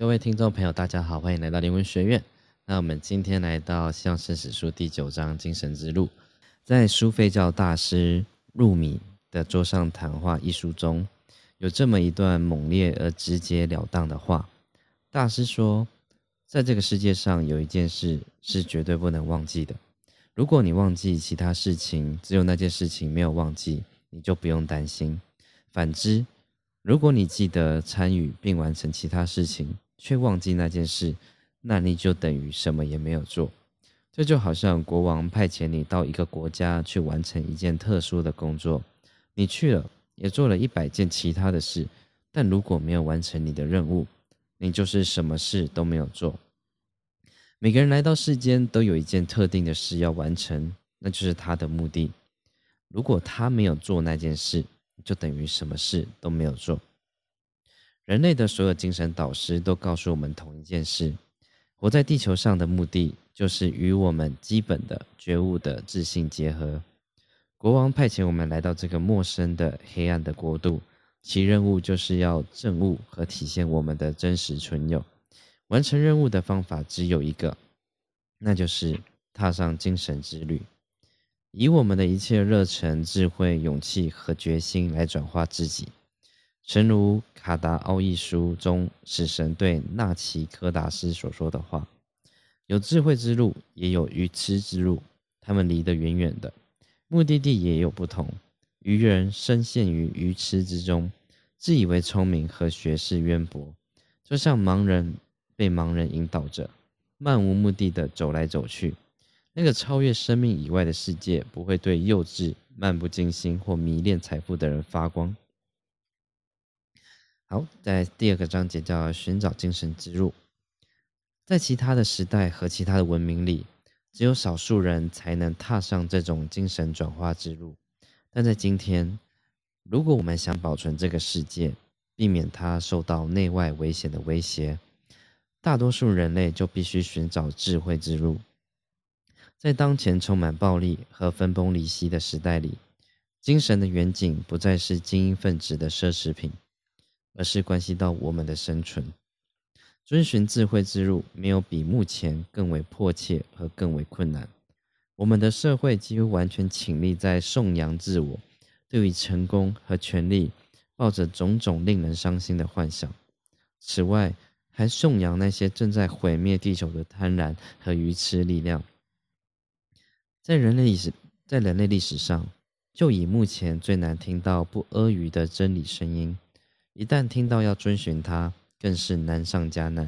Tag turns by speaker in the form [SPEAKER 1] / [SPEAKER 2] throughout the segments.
[SPEAKER 1] 各位听众朋友，大家好，欢迎来到灵魂学院。那我们今天来到《相声史书》第九章《精神之路》。在苏菲教大师入米的桌上谈话一书中，有这么一段猛烈而直截了当的话。大师说，在这个世界上有一件事是绝对不能忘记的。如果你忘记其他事情，只有那件事情没有忘记，你就不用担心。反之，如果你记得参与并完成其他事情，却忘记那件事，那你就等于什么也没有做。这就好像国王派遣你到一个国家去完成一件特殊的工作，你去了，也做了一百件其他的事，但如果没有完成你的任务，你就是什么事都没有做。每个人来到世间都有一件特定的事要完成，那就是他的目的。如果他没有做那件事，就等于什么事都没有做。人类的所有精神导师都告诉我们同一件事：活在地球上的目的就是与我们基本的觉悟的自信结合。国王派遣我们来到这个陌生的黑暗的国度，其任务就是要证悟和体现我们的真实存有。完成任务的方法只有一个，那就是踏上精神之旅，以我们的一切热忱、智慧、勇气和决心来转化自己。诚如卡达奥义书中死神对纳奇科达斯所说的话：“有智慧之路，也有愚痴之路，他们离得远远的，目的地也有不同。愚人深陷于愚痴之中，自以为聪明和学识渊博，就像盲人被盲人引导着，漫无目的的走来走去。那个超越生命以外的世界，不会对幼稚、漫不经心或迷恋财富的人发光。”好，在第二个章节叫寻找精神之路。在其他的时代和其他的文明里，只有少数人才能踏上这种精神转化之路。但在今天，如果我们想保存这个世界，避免它受到内外危险的威胁，大多数人类就必须寻找智慧之路。在当前充满暴力和分崩离析的时代里，精神的远景不再是精英分子的奢侈品。而是关系到我们的生存。遵循智慧之路，没有比目前更为迫切和更为困难。我们的社会几乎完全倾力在颂扬自我，对于成功和权力抱着种种令人伤心的幻想。此外，还颂扬那些正在毁灭地球的贪婪和愚痴力量。在人类历史，在人类历史上，就以目前最难听到不阿谀的真理声音。一旦听到要遵循它，更是难上加难，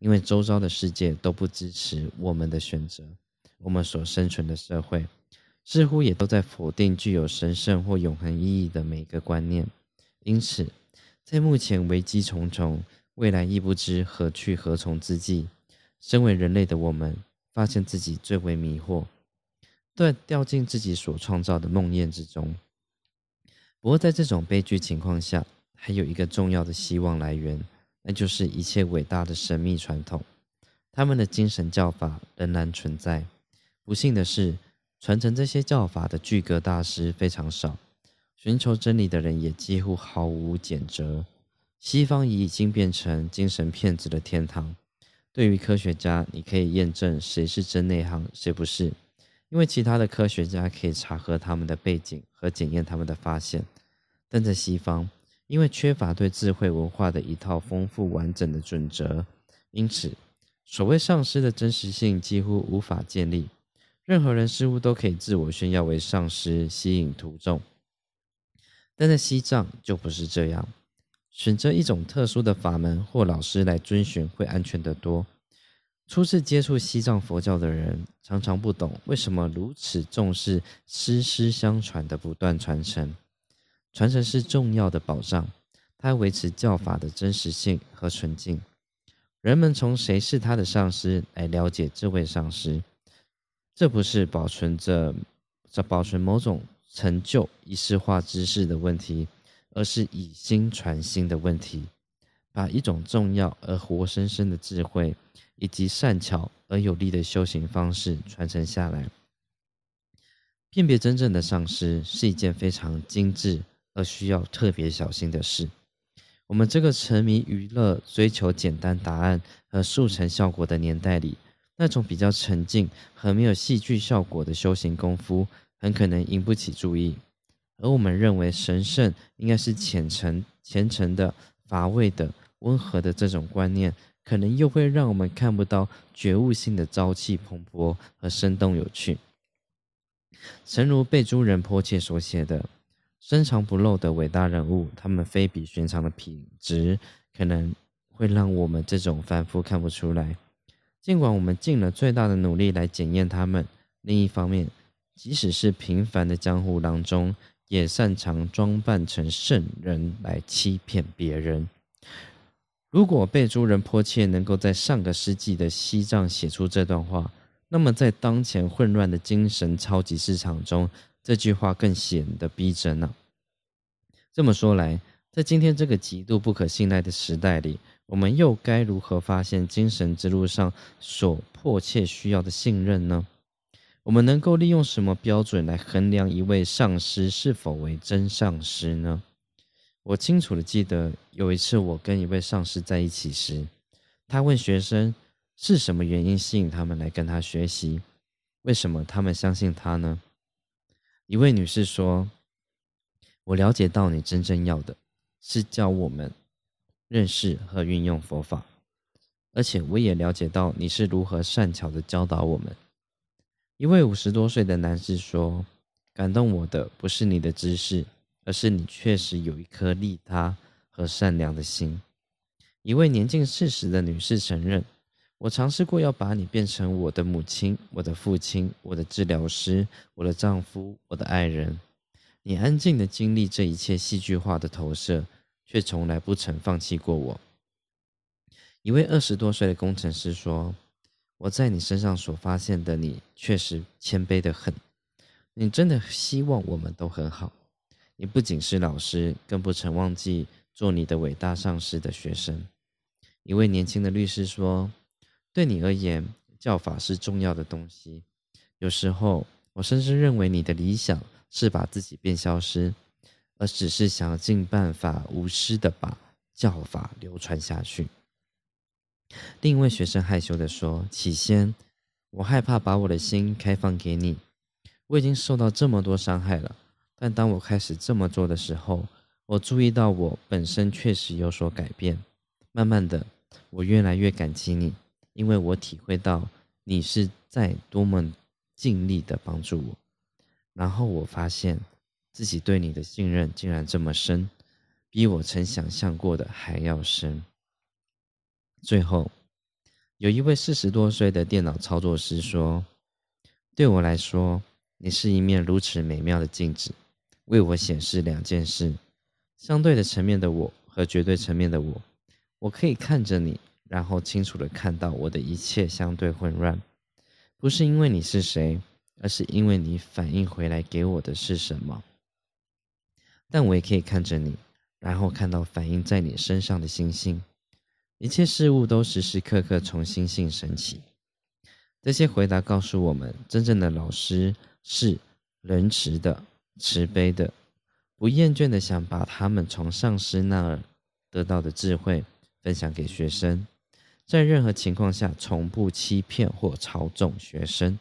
[SPEAKER 1] 因为周遭的世界都不支持我们的选择。我们所生存的社会，似乎也都在否定具有神圣或永恒意义的每个观念。因此，在目前危机重重、未来亦不知何去何从之际，身为人类的我们，发现自己最为迷惑，对掉进自己所创造的梦魇之中。不过，在这种悲剧情况下，还有一个重要的希望来源，那就是一切伟大的神秘传统。他们的精神教法仍然存在。不幸的是，传承这些教法的巨格大师非常少，寻求真理的人也几乎毫无减折。西方已经变成精神骗子的天堂。对于科学家，你可以验证谁是真内行，谁不是，因为其他的科学家可以查核他们的背景和检验他们的发现。但在西方，因为缺乏对智慧文化的一套丰富完整的准则，因此所谓上师的真实性几乎无法建立。任何人似乎都可以自我炫耀为上师，吸引徒众。但在西藏就不是这样。选择一种特殊的法门或老师来遵循会安全得多。初次接触西藏佛教的人常常不懂为什么如此重视师师相传的不断传承。传承是重要的保障，它维持教法的真实性和纯净。人们从谁是他的上师来了解这位上师，这不是保存着、在保存某种成就仪式化知识的问题，而是以心传心的问题。把一种重要而活生生的智慧，以及善巧而有力的修行方式传承下来。辨别真正的上师是一件非常精致。而需要特别小心的是，我们这个沉迷娱乐、追求简单答案和速成效果的年代里，那种比较沉静和没有戏剧效果的修行功夫，很可能引不起注意。而我们认为神圣应该是虔诚、虔诚的、乏味的、温和的这种观念，可能又会让我们看不到觉悟性的朝气蓬勃和生动有趣。诚如贝珠人迫切所写的。深藏不露的伟大人物，他们非比寻常的品质，可能会让我们这种凡夫看不出来。尽管我们尽了最大的努力来检验他们，另一方面，即使是平凡的江湖郎中，也擅长装扮成圣人来欺骗别人。如果贝珠人迫切能够在上个世纪的西藏写出这段话，那么在当前混乱的精神超级市场中，这句话更显得逼真了。这么说来，在今天这个极度不可信赖的时代里，我们又该如何发现精神之路上所迫切需要的信任呢？我们能够利用什么标准来衡量一位上师是否为真上师呢？我清楚的记得，有一次我跟一位上师在一起时，他问学生是什么原因吸引他们来跟他学习，为什么他们相信他呢？一位女士说：“我了解到你真正要的是教我们认识和运用佛法，而且我也了解到你是如何善巧的教导我们。”一位五十多岁的男士说：“感动我的不是你的知识，而是你确实有一颗利他和善良的心。”一位年近四十的女士承认。我尝试过要把你变成我的母亲、我的父亲、我的治疗师、我的丈夫、我的爱人。你安静的经历这一切戏剧化的投射，却从来不曾放弃过我。一位二十多岁的工程师说：“我在你身上所发现的你，确实谦卑的很。你真的希望我们都很好。你不仅是老师，更不曾忘记做你的伟大上司的学生。”一位年轻的律师说。对你而言，教法是重要的东西。有时候，我甚至认为你的理想是把自己变消失，而只是想尽办法无私的把教法流传下去。另一位学生害羞的说：“起先，我害怕把我的心开放给你。我已经受到这么多伤害了。但当我开始这么做的时候，我注意到我本身确实有所改变。慢慢的，我越来越感激你。”因为我体会到你是在多么尽力的帮助我，然后我发现自己对你的信任竟然这么深，比我曾想象过的还要深。最后，有一位四十多岁的电脑操作师说：“对我来说，你是一面如此美妙的镜子，为我显示两件事：相对的层面的我和绝对层面的我。我可以看着你。”然后清楚的看到我的一切相对混乱，不是因为你是谁，而是因为你反应回来给我的是什么。但我也可以看着你，然后看到反映在你身上的星星，一切事物都时时刻刻从星星升起。这些回答告诉我们，真正的老师是仁慈的、慈悲的，不厌倦的想把他们从上师那儿得到的智慧分享给学生。在任何情况下，从不欺骗或操纵学生，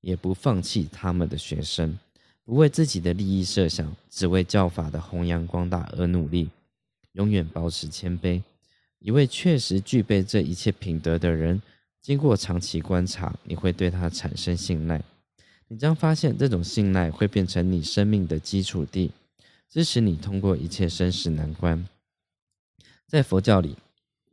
[SPEAKER 1] 也不放弃他们的学生，不为自己的利益设想，只为教法的弘扬光大而努力，永远保持谦卑。一位确实具备这一切品德的人，经过长期观察，你会对他产生信赖。你将发现，这种信赖会变成你生命的基础地，支持你通过一切生死难关。在佛教里。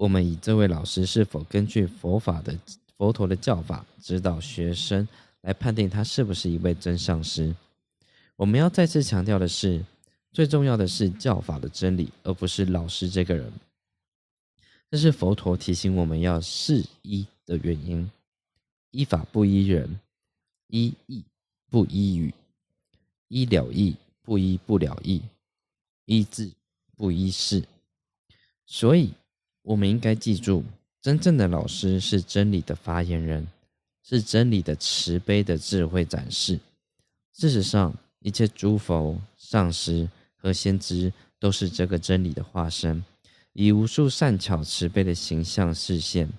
[SPEAKER 1] 我们以这位老师是否根据佛法的佛陀的教法指导学生来判定他是不是一位真上师？我们要再次强调的是，最重要的是教法的真理，而不是老师这个人。这是佛陀提醒我们要适依的原因：依法不依人，依义不依语，依了义不依不了义，依智不依事。所以。我们应该记住，真正的老师是真理的发言人，是真理的慈悲的智慧展示。事实上，一切诸佛、上师和先知都是这个真理的化身，以无数善巧慈悲的形象视线，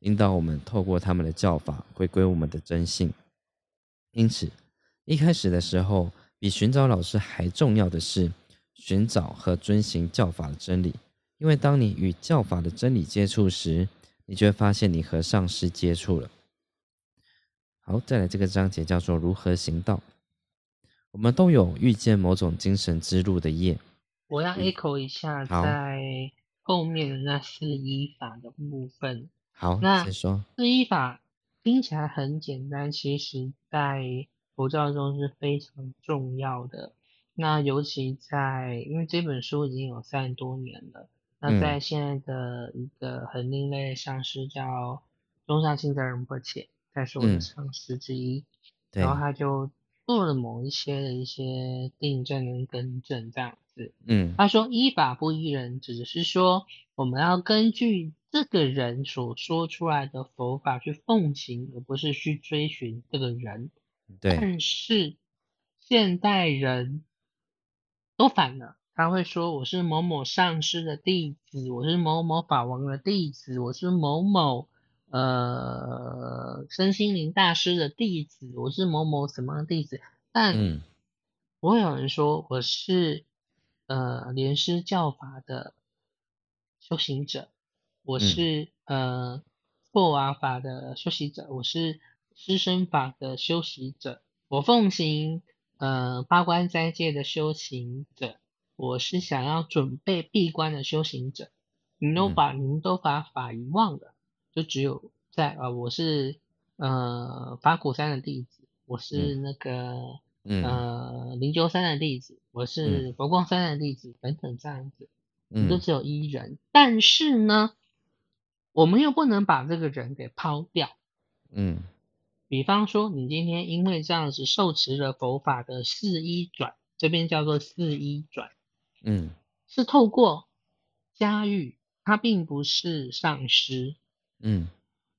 [SPEAKER 1] 引导我们透过他们的教法回归我们的真性。因此，一开始的时候，比寻找老师还重要的是寻找和遵循教法的真理。因为当你与教法的真理接触时，你就会发现你和上师接触了。好，再来这个章节叫做如何行道。我们都有遇见某种精神之路的业。
[SPEAKER 2] 我要 echo 一下，在后面的那四依法的部分。
[SPEAKER 1] 好，
[SPEAKER 2] 那
[SPEAKER 1] 先说
[SPEAKER 2] 四依法听起来很简单，其实在佛教中是非常重要的。那尤其在，因为这本书已经有三十多年了。那在现在的一个很另类的上师叫中上清泽仁波切，他是我的上师之一，然后他就做了某一些的一些订正跟更正这样子。
[SPEAKER 1] 嗯，
[SPEAKER 2] 他说依法不依人，只是说我们要根据这个人所说出来的佛法去奉行，而不是去追寻这个人。
[SPEAKER 1] 对，
[SPEAKER 2] 但是现代人都反了。他会说：“我是某某上师的弟子，我是某某法王的弟子，我是某某呃身心灵大师的弟子，我是某某什么的弟子。”但不会有人说我是呃莲师教法的修行者，我是呃破瓦法的修行者，我是师生法的修行者，我奉行呃八关斋戒的修行者。我是想要准备闭关的修行者，你都把你们都把法遗忘了，就只有在啊，我是呃法鼓山的弟子，我是那个呃灵鹫山的弟子，我是佛光山的弟子等等这样子，你都只有一人，但是呢，我们又不能把这个人给抛掉，
[SPEAKER 1] 嗯，
[SPEAKER 2] 比方说你今天因为这样子受持了佛法的四一转，这边叫做四一转。
[SPEAKER 1] 嗯，
[SPEAKER 2] 是透过嘉玉，他并不是上师，
[SPEAKER 1] 嗯，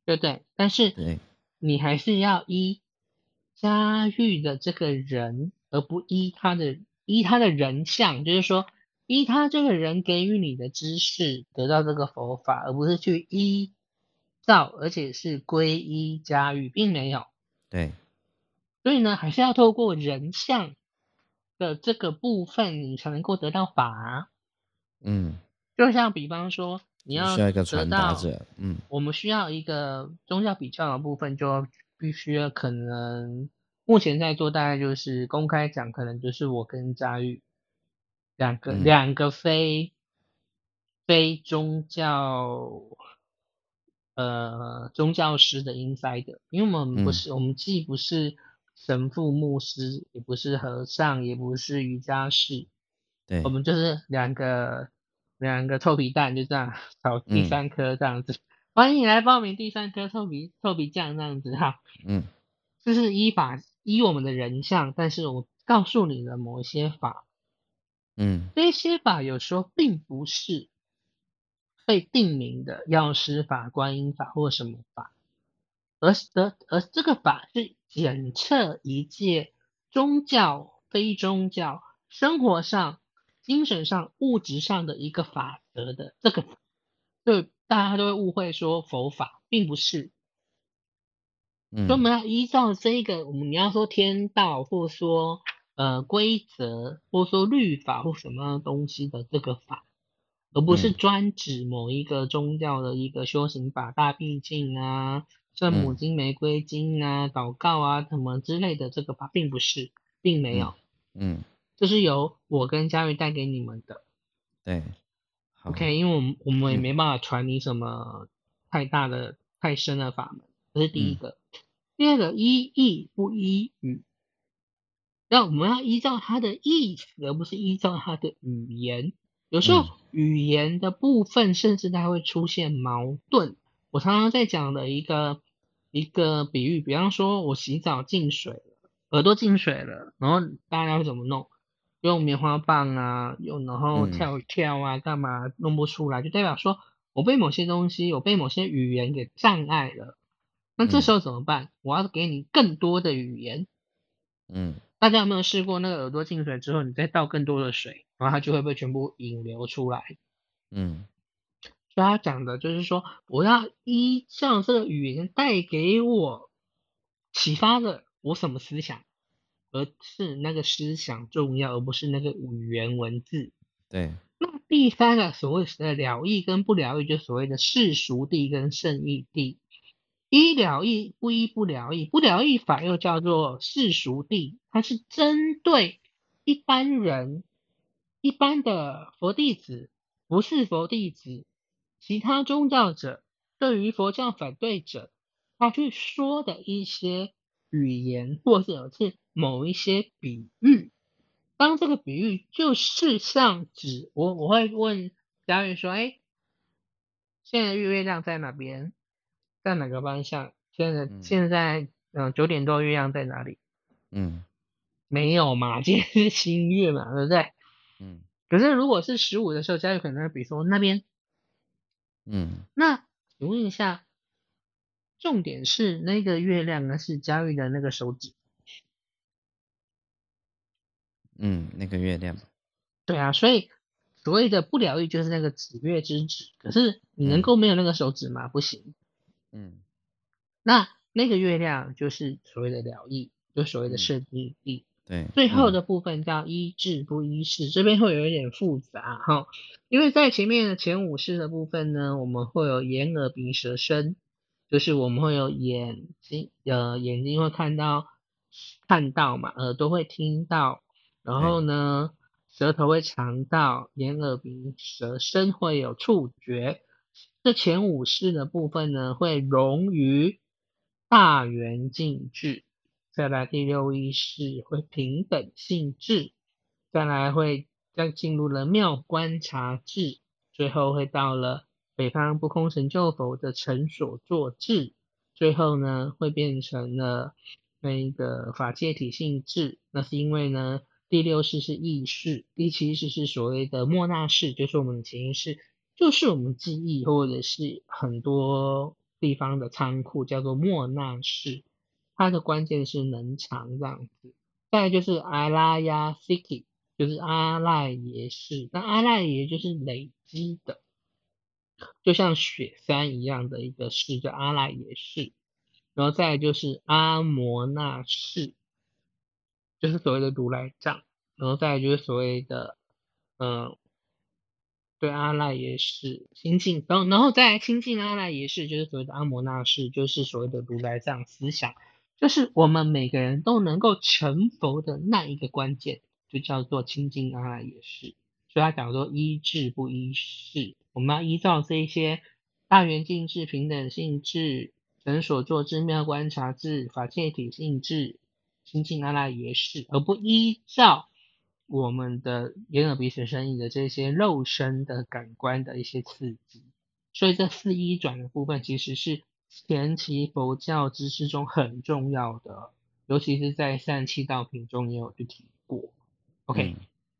[SPEAKER 2] 对不对？但是
[SPEAKER 1] 对，
[SPEAKER 2] 你还是要依嘉玉的这个人，而不依他的依他的人相，就是说依他这个人给予你的知识得到这个佛法，而不是去依照，而且是皈依嘉玉，并没有。
[SPEAKER 1] 对，
[SPEAKER 2] 所以呢，还是要透过人相。的这个部分，你才能够得到法。
[SPEAKER 1] 嗯，
[SPEAKER 2] 就像比方说，你要
[SPEAKER 1] 需要一个传达者。嗯，
[SPEAKER 2] 我们需要一个宗教比较的部分，就必须要可能目前在做，大概就是公开讲，可能就是我跟佳玉两个两个非非宗教呃宗教师的 inside，因为我们不是，我们既不是。神父、牧师也不是和尚，也不是瑜伽士，
[SPEAKER 1] 对，
[SPEAKER 2] 我们就是两个两个臭皮蛋，就这样炒第三颗这样子。欢迎你来报名第三颗臭皮臭皮匠这样子哈。
[SPEAKER 1] 嗯，
[SPEAKER 2] 这是依法依我们的人像，但是我告诉你的某一些法，
[SPEAKER 1] 嗯，
[SPEAKER 2] 这些法有时候并不是被定名的药师法、观音法或什么法。而而而这个法是检测一切宗教、非宗教、生活上、精神上、物质上的一个法则的这个，就大家都会误会说佛法并不是，
[SPEAKER 1] 嗯，
[SPEAKER 2] 所以我们要依照这个，我们你要说天道，或说呃规则，或说律法或什么东西的这个法，而不是专指某一个宗教的一个修行法，大毕竟啊。圣母金、玫瑰金啊、祷告啊什么之类的，这个吧，并不是，并没有，
[SPEAKER 1] 嗯，
[SPEAKER 2] 这是由我跟嘉瑞带给你们的，
[SPEAKER 1] 对
[SPEAKER 2] ，OK，因为我们我们也没办法传你什么太大的、太深的法门，这是第一个。第二个，依义不依语，那我们要依照它的意思，而不是依照它的语言。有时候语言的部分，甚至它会出现矛盾。我常常在讲的一个一个比喻，比方说我洗澡进水了，耳朵进水了，然后大家会怎么弄？用棉花棒啊，用然后跳一跳啊，干嘛弄不出来？就代表说我被某些东西，我被某些语言给障碍了。那这时候怎么办？我要给你更多的语言。
[SPEAKER 1] 嗯，
[SPEAKER 2] 大家有没有试过那个耳朵进水之后，你再倒更多的水，然后它就会被全部引流出来？
[SPEAKER 1] 嗯。
[SPEAKER 2] 所以他讲的就是说，我要依照这个语言带给我启发的我什么思想，而是那个思想重要，而不是那个语言文字。
[SPEAKER 1] 对。
[SPEAKER 2] 那第三个所谓的了义跟不了义，就所谓的世俗地跟圣义地。一了义不一不了义，不了义法又叫做世俗地，它是针对一般人、一般的佛弟子，不是佛弟子。其他宗教者对于佛教反对者，他去说的一些语言，或者是某一些比喻。当这个比喻就是像指我，我会问嘉玉说：“哎，现在月亮在哪边？在哪个方向？现在现在嗯九点多月亮在哪里？嗯，没有嘛，今天是新月嘛，对不对？嗯。可是如果是十五的时候，嘉玉可能比如说那边。嗯，那请问一下，重点是那个月亮呢？是佳玉的那个手指？
[SPEAKER 1] 嗯，那个月亮。
[SPEAKER 2] 对啊，所以所谓的不疗愈就是那个指月之指。可是你能够没有那个手指吗？不行。嗯，那那个月亮就是所谓的疗愈，就所谓的圣地地。
[SPEAKER 1] 对，
[SPEAKER 2] 最后的部分叫医治不医事，这边会有一点复杂哈，因为在前面的前五式的部分呢，我们会有眼耳鼻舌身，就是我们会有眼睛呃眼睛会看到看到嘛，耳朵会听到，然后呢舌头会尝到，眼耳鼻舌身会有触觉，这前五式的部分呢会融于大圆镜智。再来第六意识会平等性质，再来会再进入了妙观察智，最后会到了北方不空成就否的成所作智，最后呢会变成了那个法界体性质。那是因为呢第六世是意识，第七世是所谓的莫那式，就是我们的潜意识，就是我们记忆或者是很多地方的仓库，叫做莫那式。它的关键是能长这样子，再就是阿拉亚 Siki，就是阿赖耶识，那阿赖耶就是累积的，就像雪山一样的一个识叫阿赖耶识，然后再就是阿摩那识，就是所谓的如来藏，然后再就是所谓的嗯，对阿赖耶识亲近，然后然后再来亲近阿赖耶识，就是所谓的阿摩那识，就是所谓的如来藏思想。就是我们每个人都能够成佛的那一个关键，就叫做清净阿赖耶识。所以他讲说依智不依事，我们要依照这一些大圆镜智、平等性智、人所作之妙观察智、法界体性智、清净阿赖耶识，而不依照我们的眼耳鼻舌身意的这些肉身的感官的一些刺激。所以这四一转的部分其实是。前期佛教知识中很重要的，尤其是在三七道品中也有去提过。OK，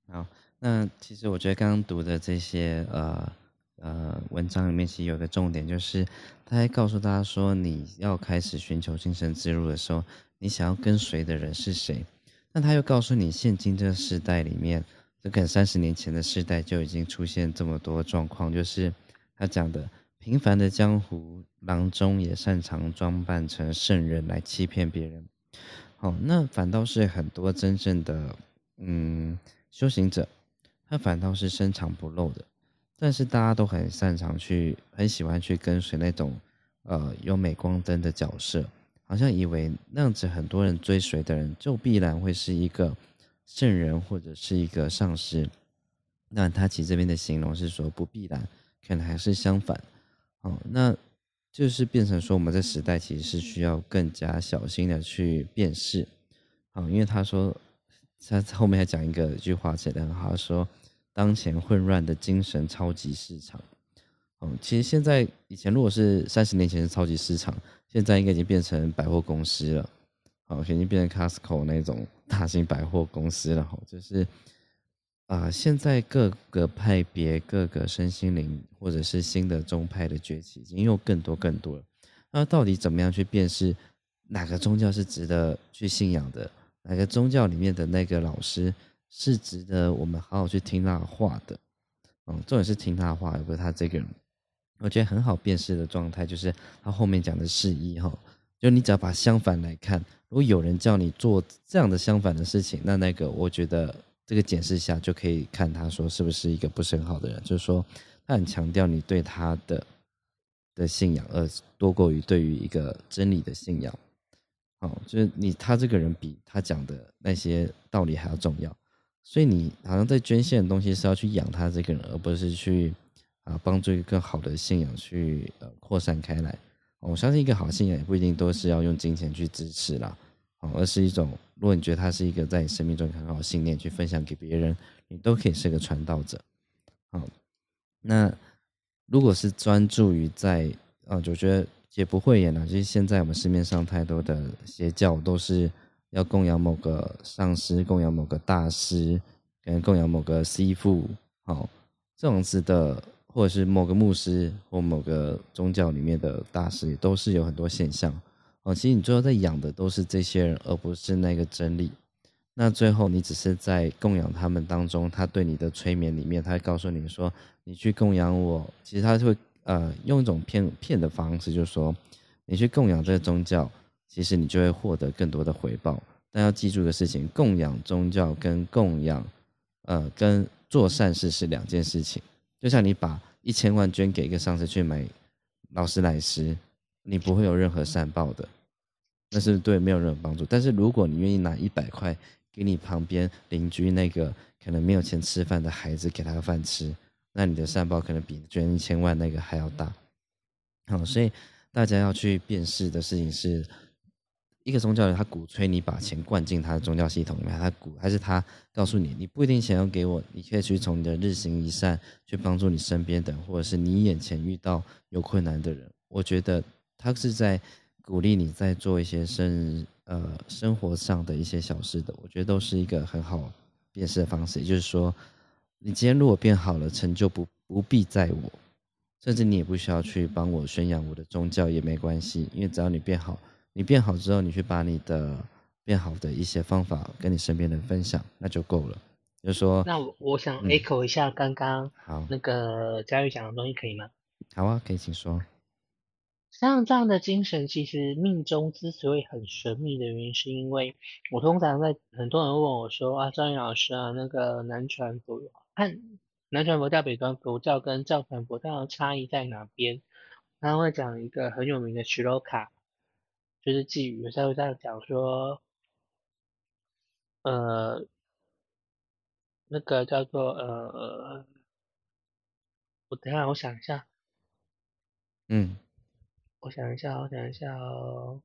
[SPEAKER 1] 好，那其实我觉得刚刚读的这些呃呃文章里面，其实有个重点，就是他还告诉大家说，你要开始寻求精神之路的时候，你想要跟随的人是谁？那他又告诉你，现今这个时代里面，这跟三十年前的时代就已经出现这么多状况，就是他讲的。平凡的江湖郎中也擅长装扮成圣人来欺骗别人，好，那反倒是很多真正的嗯修行者，他反倒是深藏不露的，但是大家都很擅长去，很喜欢去跟随那种呃有镁光灯的角色，好像以为那样子很多人追随的人就必然会是一个圣人或者是一个上师，那他其实这边的形容是说不必然，可能还是相反。哦，那就是变成说，我们在时代其实是需要更加小心的去辨识。好，因为他说，他后面还讲一个一句话写的很好，说当前混乱的精神超级市场。哦，其实现在以前如果是三十年前是超级市场，现在应该已经变成百货公司了。哦，已经变成 Costco 那种大型百货公司了。哈，就是。啊，现在各个派别、各个身心灵，或者是新的宗派的崛起，已经有更多更多了。那到底怎么样去辨识哪个宗教是值得去信仰的？哪个宗教里面的那个老师是值得我们好好去听他的话的？嗯，重点是听他的话，而不是他这个人。我觉得很好辨识的状态，就是他后面讲的示意哈，就你只要把相反来看，如果有人叫你做这样的相反的事情，那那个我觉得这个检视下就可以看他说是不是一个不是很好的人，就是说他很强调你对他的的信仰，而多过于对于一个真理的信仰。哦，就是你他这个人比他讲的那些道理还要重要，所以你好像在捐献的东西是要去养他这个人，而不是去啊帮助一个更好的信仰去呃扩散开来。我相信一个好信仰也不一定都是要用金钱去支持啦，哦，而是一种如果你觉得他是一个在你生命中很好的信念去分享给别人，你都可以是个传道者。好，那如果是专注于在啊，就觉得。也不会演了，就是现在我们市面上太多的邪教都是要供养某个上师，供养某个大师，跟供养某个师傅，好，这种子的，或者是某个牧师或某个宗教里面的大师，也都是有很多现象。哦，其实你最后在养的都是这些人，而不是那个真理。那最后你只是在供养他们当中，他对你的催眠里面，他会告诉你说，你去供养我，其实他会。呃，用一种骗骗的方式，就是说，你去供养这个宗教，其实你就会获得更多的回报。但要记住一个事情，供养宗教跟供养，呃，跟做善事是两件事情。就像你把一千万捐给一个上司去买劳斯莱斯，你不会有任何善报的，那是对没有任何帮助。但是如果你愿意拿一百块给你旁边邻居那个可能没有钱吃饭的孩子，给他饭吃。那你的善报可能比捐一千万那个还要大，好，所以大家要去辨识的事情是，一个宗教人他鼓吹你把钱灌进他的宗教系统里面，他鼓还是他告诉你，你不一定想要给我，你可以去从你的日行一善去帮助你身边的，或者是你眼前遇到有困难的人，我觉得他是在鼓励你在做一些生呃生活上的一些小事的，我觉得都是一个很好辨识的方式，也就是说。你今天如果变好了，成就不不必在我，甚至你也不需要去帮我宣扬我的宗教也没关系，因为只要你变好，你变好之后，你去把你的变好的一些方法跟你身边人分享，那就够了。就是说，
[SPEAKER 2] 那我我想 echo 一下刚刚
[SPEAKER 1] 好
[SPEAKER 2] 那个佳玉讲的东西，可以吗？
[SPEAKER 1] 好啊，可以，请说。
[SPEAKER 2] 像这样的精神，其实命中之所以很神秘的原因，是因为我通常在很多人问我说啊，张宇老师啊，那个南传佛和南传佛教、北传佛教跟藏传佛教的差异在哪边？他会讲一个很有名的曲罗卡，就是寄语，他会这样讲说，呃，那个叫做呃，我等下我想一下，
[SPEAKER 1] 嗯。
[SPEAKER 2] 我想一下，我想一下哦。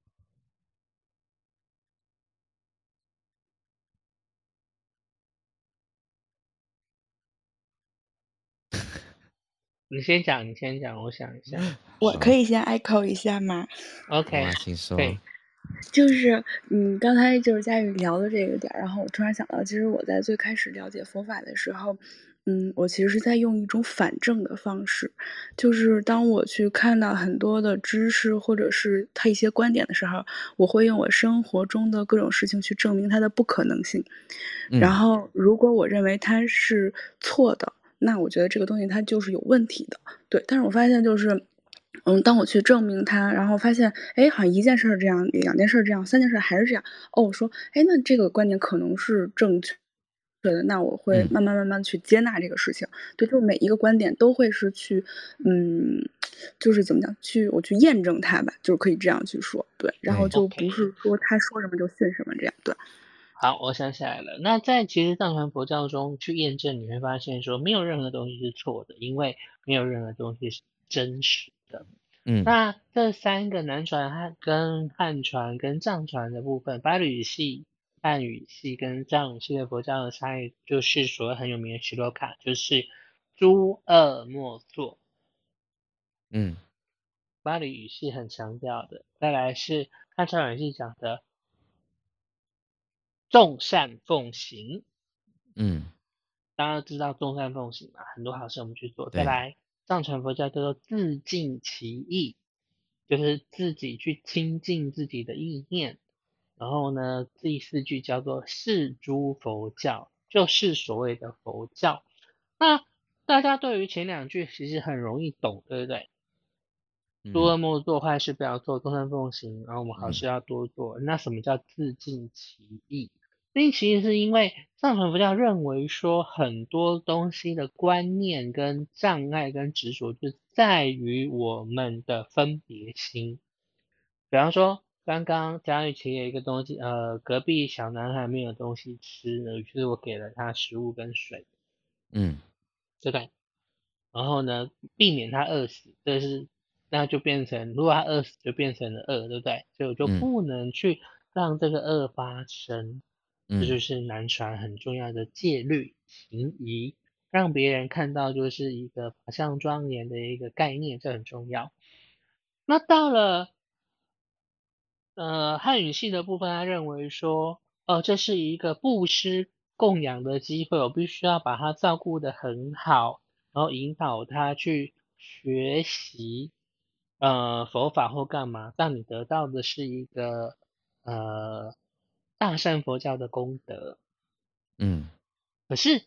[SPEAKER 2] 你先讲，你先讲，我想一下。
[SPEAKER 3] 我可以先 echo 一下吗
[SPEAKER 2] ？OK，
[SPEAKER 1] 请说。
[SPEAKER 3] 就是嗯，刚才就是佳宇聊的这个点，然后我突然想到，其实我在最开始了解佛法的时候。嗯，我其实是在用一种反证的方式，就是当我去看到很多的知识或者是他一些观点的时候，我会用我生活中的各种事情去证明它的不可能性。然后，如果我认为它是错的，那我觉得这个东西它就是有问题的。对，但是我发现就是，嗯，当我去证明它，然后发现，哎，好像一件事儿这样，两件事儿这样，三件事还是这样。哦，我说，哎，那这个观点可能是正确。对的，那我会慢慢慢慢去接纳这个事情。对，就每一个观点都会是去，嗯，就是怎么讲，去我去验证它吧，就是可以这样去说。对，然后就不是说他说什么就信什么这样。对。
[SPEAKER 2] 好，我想起来了。那在其实藏传佛教中去验证，你会发现说没有任何东西是错的，因为没有任何东西是真实的。
[SPEAKER 1] 嗯。
[SPEAKER 2] 那这三个南传汉跟汉传跟藏传的部分，巴吕系。汉语系跟藏语系的佛教的差异，就是所谓很有名的许多卡，就是诸恶莫作。
[SPEAKER 1] 嗯，
[SPEAKER 2] 巴黎语系很强调的。再来是汉传语系讲的众善奉行。
[SPEAKER 1] 嗯，
[SPEAKER 2] 大家知道众善奉行嘛，很多好事我们去做。再来藏传佛教叫做自净其意，就是自己去清净自己的意念。然后呢，第四句叫做“是诸佛教”，就是所谓的佛教。那大家对于前两句其实很容易懂，对不对？诸恶莫作，坏事不要做，众善奉行，然后我们好事要多做。那什么叫自尽其意？自尽其实是因为藏传佛教认为说很多东西的观念跟障碍跟执着，就在于我们的分别心。比方说，刚刚贾玉琪有一个东西，呃，隔壁小男孩没有东西吃呢，于是我给了他食物跟水，
[SPEAKER 1] 嗯，
[SPEAKER 2] 对不对？然后呢，避免他饿死，这是那就变成，如果他饿死，就变成了恶，对不对？所以我就不能去让这个恶发生，这就是南传很重要的戒律情谊，让别人看到就是一个法相庄严的一个概念，这很重要。那到了。呃，汉语系的部分，他认为说，哦，这是一个布施供养的机会，我必须要把他照顾的很好，然后引导他去学习，呃，佛法或干嘛，让你得到的是一个呃大善佛教的功德。
[SPEAKER 1] 嗯，
[SPEAKER 2] 可是，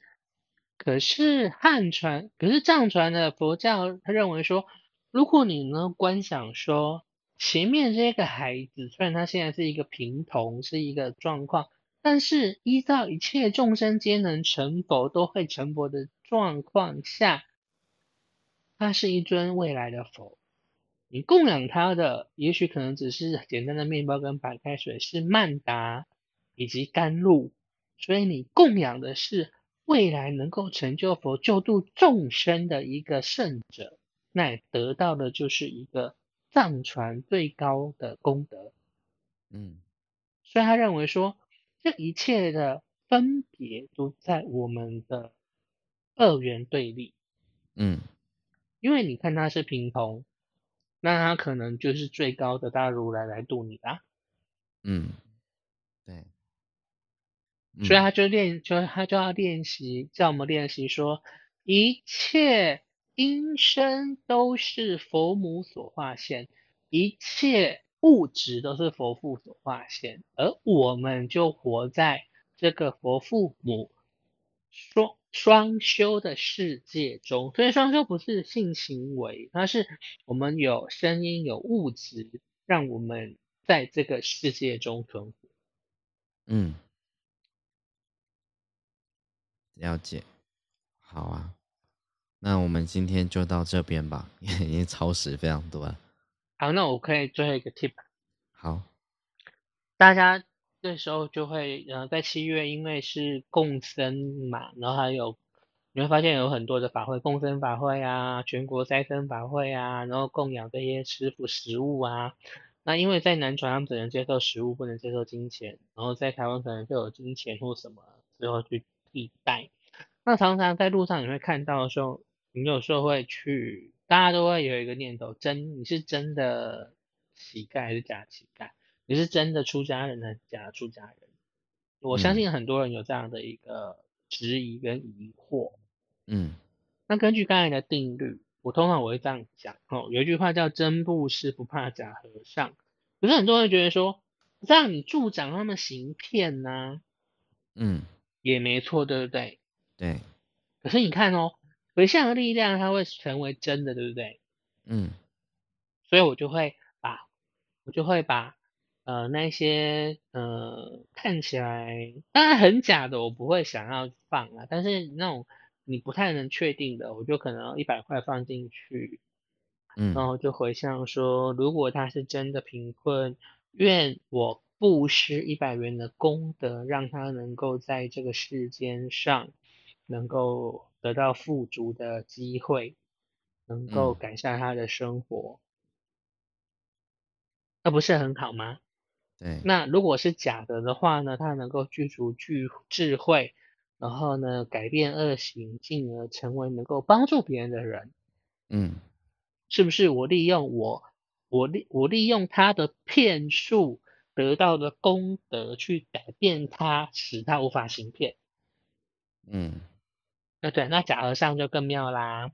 [SPEAKER 2] 可是汉传，可是藏传的佛教，他认为说，如果你能观想说。前面这个孩子，虽然他现在是一个贫童，是一个状况，但是依照一切众生皆能成佛，都会成佛的状况下，他是一尊未来的佛。你供养他的，也许可能只是简单的面包跟白开水，是曼达以及甘露，所以你供养的是未来能够成就佛、救度众生的一个圣者，那得到的就是一个。藏传最高的功德，
[SPEAKER 1] 嗯，
[SPEAKER 2] 所以他认为说，这一切的分别都在我们的二元对立，
[SPEAKER 1] 嗯，
[SPEAKER 2] 因为你看他是平头，那他可能就是最高的大如来来度你啦，
[SPEAKER 1] 嗯，对，
[SPEAKER 2] 所以他就练，就他就要练习，叫我们练习说一切。音声都是佛母所化现，一切物质都是佛父所化现，而我们就活在这个佛父母双双修的世界中。所以双修不是性行为，它是我们有声音、有物质，让我们在这个世界中存活。
[SPEAKER 1] 嗯，了解，好啊。那我们今天就到这边吧，已经超时非常多了。
[SPEAKER 2] 好，那我可以最后一个 tip。
[SPEAKER 1] 好，
[SPEAKER 2] 大家这时候就会，呃，在七月，因为是共生嘛，然后还有你会发现有很多的法会，共生法会啊，全国斋生法会啊，然后供养这些师傅食物啊。那因为在南传他们只能接受食物，不能接受金钱，然后在台湾可能就有金钱或什么最后去替代。那常常在路上你会看到的时候。你有时候会去，大家都会有一个念头：真你是真的乞丐还是假乞丐？你是真的出家人还是假出家人？我相信很多人有这样的一个质疑跟疑惑。
[SPEAKER 1] 嗯，
[SPEAKER 2] 那根据刚才的定律，我通常我会这样讲哦，有一句话叫“真布施不怕假和尚”。可是很多人觉得说，让你助长他们行骗呢？
[SPEAKER 1] 嗯，
[SPEAKER 2] 也没错，对不对？
[SPEAKER 1] 对。
[SPEAKER 2] 可是你看哦。回向的力量，它会成为真的，对不对？
[SPEAKER 1] 嗯，
[SPEAKER 2] 所以我就会把，我就会把，呃，那些呃看起来当然很假的，我不会想要放啊。但是那种你不太能确定的，我就可能一百块放进去，
[SPEAKER 1] 嗯，
[SPEAKER 2] 然后就回向说，如果他是真的贫困，愿我布施一百元的功德，让他能够在这个世间上能够。得到富足的机会，能够改善他的生活，那不是很好吗？
[SPEAKER 1] 对。
[SPEAKER 2] 那如果是假的的话呢？他能够具足具智慧，然后呢改变恶行，进而成为能够帮助别人的人。
[SPEAKER 1] 嗯，
[SPEAKER 2] 是不是？我利用我，我利我利用他的骗术得到的功德去改变他，使他无法行骗。
[SPEAKER 1] 嗯。
[SPEAKER 2] 那对，那假和尚就更妙啦。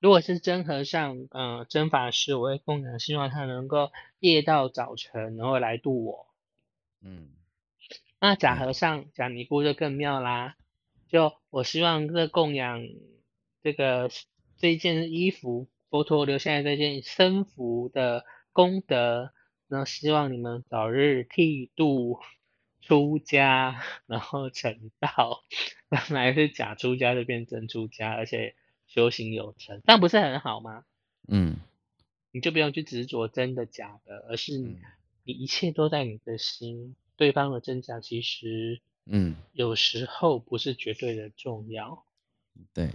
[SPEAKER 2] 如果是真和尚，嗯，真法师，我会供养，希望他能够夜到早晨，然后来度我。
[SPEAKER 1] 嗯，
[SPEAKER 2] 那假和尚、假尼姑就更妙啦。就我希望这供养这个这件衣服，佛陀留下来这件僧服的功德，那希望你们早日剃度出家，然后成道。本来是假出家就变真出家，而且修行有成，但不是很好吗？
[SPEAKER 1] 嗯
[SPEAKER 2] 你就不用去执着真的假的，而是
[SPEAKER 1] 嗯
[SPEAKER 2] 你一切都在你的心，对方的真假其实
[SPEAKER 1] 嗯，
[SPEAKER 2] 有时候不是绝对的重要。
[SPEAKER 1] 对，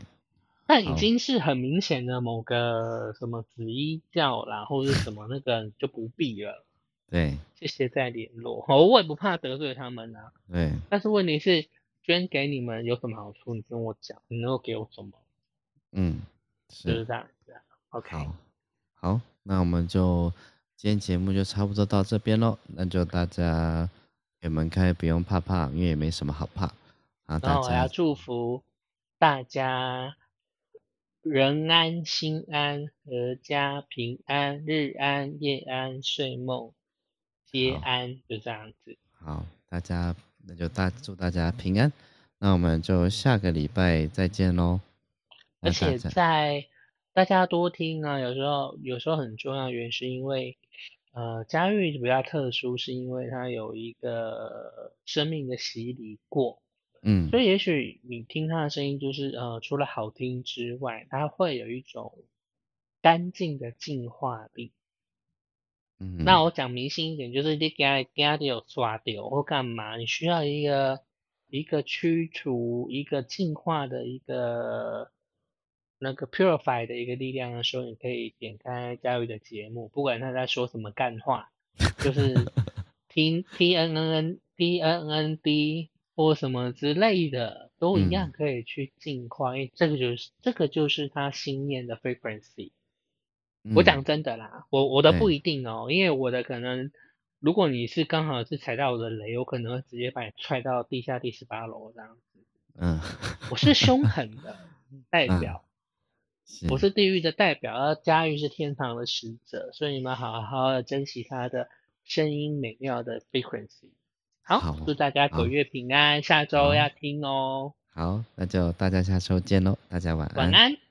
[SPEAKER 2] 但已
[SPEAKER 1] 好
[SPEAKER 2] 经是很明显的某个什么紫衣教啦，或者是什么那个就不必了，
[SPEAKER 1] 对
[SPEAKER 2] 谢谢再联络。哦我也不怕得罪他们啊，
[SPEAKER 1] 对，
[SPEAKER 2] 但是问题是捐给你们有什么好处？你跟我讲，你能够给我什么？
[SPEAKER 1] 嗯，
[SPEAKER 2] 就是这样子啊。OK，
[SPEAKER 1] 好，好，那我们就今天节目就差不多到这边喽。那就大家鬼门开，不用怕怕，因为也没什么好怕。啊，
[SPEAKER 2] 然
[SPEAKER 1] 大家
[SPEAKER 2] 后我要祝福大家人安心安，阖家平安，日安夜安，睡梦皆安，就这样子。
[SPEAKER 1] 好，大家那就大祝大家平安。那我们就下个礼拜再见喽。
[SPEAKER 2] 而且在大家多听啊，有时候有时候很重要，原因是因为呃，佳玉比较特殊，是因为它有一个生命的洗礼过，
[SPEAKER 1] 嗯。
[SPEAKER 2] 所以也许你听他的声音，就是呃，除了好听之外，他会有一种干净的净化力。
[SPEAKER 1] 嗯，
[SPEAKER 2] 那我讲迷信一点，就是你给他给他有刷掉或干嘛，你需要一个一个驱除、一个净化的一个那个 purify 的一个力量的时候，你可以点开佳宇的节目，不管他在说什么干话，就是 T T N N N T N N D 或什么之类的，都一样
[SPEAKER 1] 嗯
[SPEAKER 2] 可以去净化，因为这个就是这个就是他心念的 frequency。我
[SPEAKER 1] 嗯
[SPEAKER 2] 讲真的啦，我我的不一定哦，因为我的可能，如果你是刚好是踩到我的雷，我可能会直接把你踹到地下第十八楼这样子。
[SPEAKER 1] 嗯，
[SPEAKER 2] 我是凶狠的 代
[SPEAKER 1] 嗯
[SPEAKER 2] 表，
[SPEAKER 1] 是
[SPEAKER 2] 我是地狱的代表，而佳玉是天堂的使者，所以你们好好的珍惜他的声音美妙的 frequency。好，
[SPEAKER 1] 好
[SPEAKER 2] 祝大家狗月平安，下周要听哦，
[SPEAKER 1] 好，那就大家下周见喽，大家晚安。
[SPEAKER 2] 晚安。